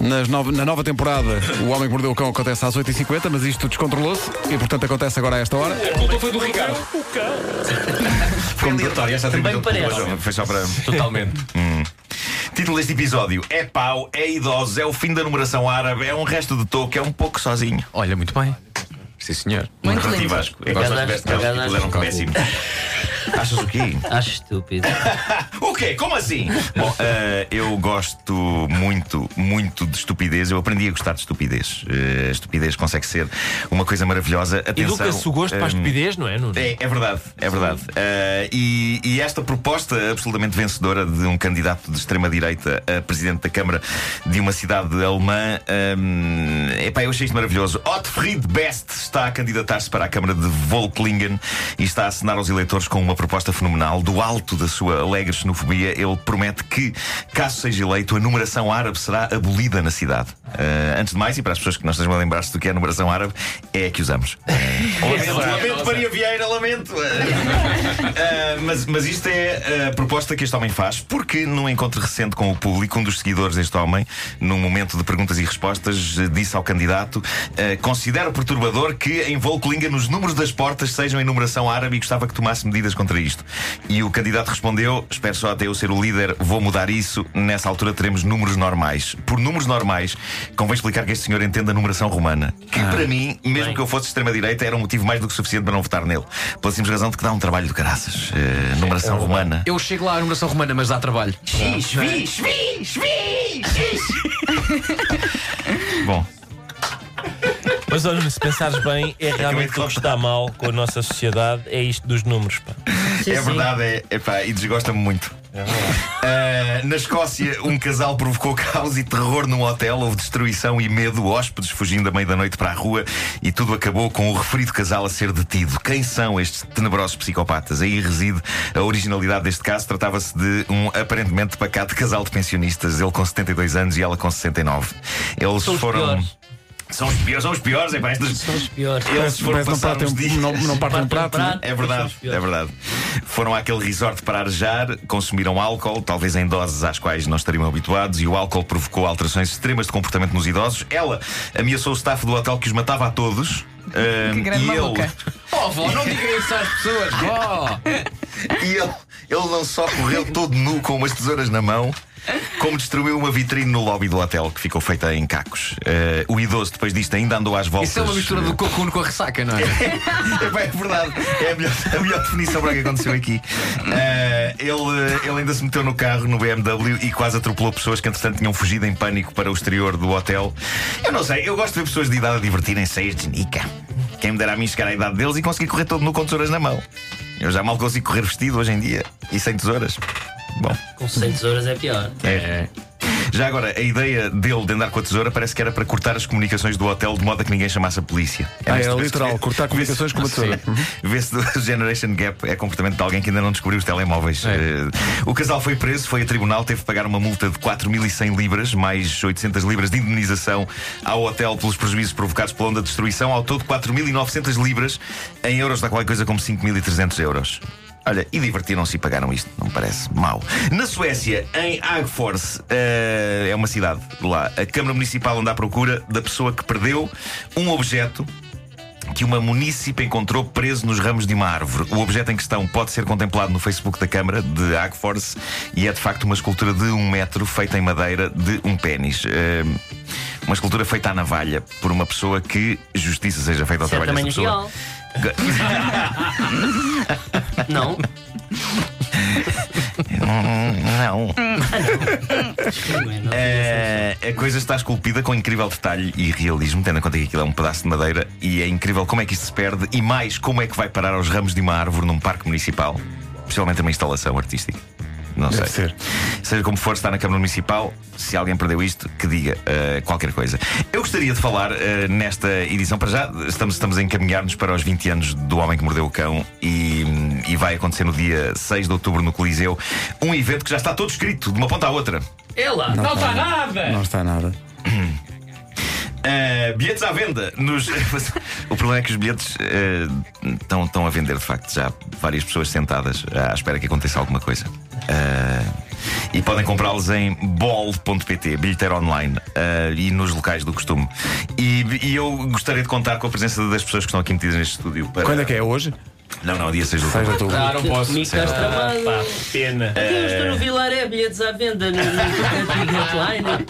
Nas nova- na nova temporada, O Homem que Mordeu o Cão acontece às 8h50, mas isto descontrolou-se e, portanto, acontece agora a esta hora. A culpa foi do Ricardo. Foi aleatório esta Também parece. Foi só para. Totalmente. Título deste episódio: É pau, é idosos, é o fim da numeração árabe, é um resto de toque, é um pouco sozinho. Olha, muito bem. Sim, senhor. Muito lindo. Vasco. É que acaso tiveste eram péssimos. Achas o quê? Acho estúpido. O quê? Como assim? Bom, eh, eu gosto muito, muito de estupidez. Eu aprendi a gostar de estupidez. Eh, a estupidez consegue ser uma coisa maravilhosa. Educa-se o gosto para a ehm, estupidez, não é, Nuno? É, é verdade, é verdade. Eh, e, e esta proposta absolutamente vencedora de um candidato de extrema-direita a presidente da Câmara de uma cidade alemã, um, epá, eu achei isto maravilhoso. Otfried Best está a candidatar-se para a Câmara de Volklingen e está a assinar aos eleitores com uma proposta fenomenal. Do alto da sua alegre xenofobia, ele promete que, caso seja eleito, a numeração árabe será abolida na cidade. Eh, antes de mais, e para as pessoas que não estejam a lembrar-se do que é a numeração árabe, é a que usamos. Lamento, lamento, Maria Vieira, lamento. Uh, mas, mas isto é a proposta que este homem faz, porque num encontro recente com o público, um dos seguidores deste homem, num momento de perguntas e respostas, eh, disse ao candidato: eh, Considero perturbador que em Volklinga nos números das portas sejam em numeração árabe e gostava que tomasse medidas contra isto. E o candidato respondeu: Espero só até eu ser o líder, vou mudar isso. Nessa altura teremos números normais. Por números normais, convém explicar que este senhor entende a numeração romana, que para mim, mesmo Bem. que eu fosse de extrema-direita, era um motivo mais do que suficiente para não votar nele. Pela simples razão de que dá um trabalho de caraças. Eh, numeração romana. Eu chego lá à numeração romana, mas dá trabalho. X, X, X, X, Bom, Mas olha, se pensares bem, é realmente o que está mal com a nossa sociedade, é isto dos números. Pá. Sim, é verdade, é, epá, e desgosta-me muito. Ah, na Escócia, um casal provocou caos e terror num hotel. Houve destruição e medo, hóspedes fugindo à meia da noite para a rua e tudo acabou com o referido casal a ser detido. Quem são estes tenebrosos psicopatas? Aí reside a originalidade deste caso. Tratava-se de um aparentemente pacato casal de pensionistas, ele com 72 anos e ela com 69. Eles São foram. piores. São os piores, são os piores, é pá, estas- São os piores. Eles foram Parece não passar partem um- dias. não- não partem um prato. Um né? É verdade, é verdade. Foram àquele resort para arejar, consumiram álcool, talvez em doses às quais não estariam habituados, e o álcool provocou alterações extremas de comportamento nos idosos. Ela ameaçou o staff do hotel que os matava a todos. ah, Que grande e maluca. ele, Oh, vó, não diga isso às pessoas, vó! e ele, ele não só correu todo nu com umas tesouras na mão, como destruiu uma vitrine no lobby do hotel que ficou feita em cacos. Ah, o idoso, depois disto, ainda andou às voltas. Isso é uma mistura do cocuno com a ressaca, não é? É, bem, é verdade. É a melhor, a melhor definição para o que aconteceu aqui. Eh, ele, ele ainda se meteu no carro, no BMW, e quase atropelou pessoas que, entretanto, tinham fugido em pânico para o exterior do hotel. Eu não sei, eu gosto de ver pessoas de idade a divertirem-se a este nica. Quem me dera a mim chegar à idade deles e conseguir correr todo nu com tesouras na mão. Eu já mal consigo correr vestido hoje em dia e sem tesouras. Bom. Com 100 tesouras é pior. É. Já agora, a ideia dele de andar com a tesoura parece que era para cortar as comunicações do hotel de modo a que ninguém chamasse a polícia. Ah, é tu vês- literal, vê- cortar comunicações com uma tesoura. Uhum. Vê-se do Generation Gap é comportamento de alguém que ainda não descobriu os telemóveis. É. Eh, o casal foi preso, foi a tribunal, teve de pagar uma multa de 4.100 libras, mais 800 libras de indemnização ao hotel pelos prejuízos provocados pela onda de destruição. Ao todo, 4.900 libras, em euros dá qualquer coisa como 5.300 euros. Olha, e divertiram-se e pagaram isto, não me parece mal. Na Suécia, em Agfors, eh, é uma cidade lá, a Câmara Municipal anda à procura da pessoa que perdeu um objeto que uma munícipe encontrou preso nos ramos de uma árvore. O objeto em questão pode ser contemplado no Facebook da Câmara de Agfors e é de facto uma escultura de um metro feita em madeira de um pênis. Eh, uma escultura feita à navalha por uma pessoa que justiça seja feita ao Isso é trabalho dessa pessoa. real. Não? Não. É, não. É, a coisa está esculpida com incrível detalhe e realismo, tendo em conta que aquilo é um pedaço de madeira e é incrível como é que isto se perde e mais como é que vai parar aos ramos de uma árvore num parque municipal, especialmente uma instalação artística. Não Deve sei. ser. Seja como for, está na Câmara Municipal. Se alguém perdeu isto, que diga eh, qualquer coisa. Eu gostaria de falar eh, nesta edição, para já, estamos, estamos a encaminhar-nos para os 20 anos do Homem que Mordeu o Cão e, e vai acontecer no dia 6 de outubro no Coliseu. Um evento que já está todo escrito, de uma ponta à outra. É lá. Não está nada! Não está nada. Uh, bilhetes à venda. Nos... o problema é que os bilhetes uh, estão, estão a vender, de facto. Já várias pessoas sentadas à espera que aconteça alguma coisa. Uh, E podem comprá-los em bol.pt, bilheteiro online, eh, e nos locais do costume. E, e eu gostaria de contar com a presença das pessoas que estão aqui metidas neste estúdio. Para... Quando é que é hoje? Não, não, dia 6 de outubro. tu. Ah, não posso. Estás tramado. Pá, pena. Eu estou no Vilaré, bilhetes à venda no, Ticketline.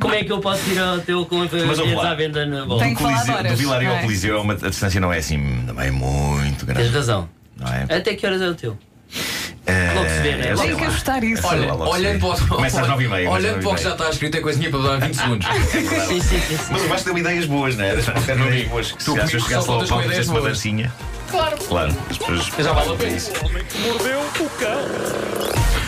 Como é que eu posso ir ao teu com bilhetes à venda na bola? Tem que falar de Coliseu- do horas, Vilarejo não ao é? Coliseu, é a distância não é assim também muito grande. Tens razão. Não é? Até que horas é o teu? Logo se vê, né? Tem que ajustar isso. Olha, olhando para o Começa às 9h30. Olhando para o que já está escrito, é coisinha para dar 20 segundos. Sim, sim, sim. sim. Mas o Vasco deu ideias boas, não é? Deixa-me ter ideias boas. Se eu chegasse lá ao palco e fizesse uma boas. dancinha. Claro. Claro. As pessoas. Já vale a pena. Mordeu o cão.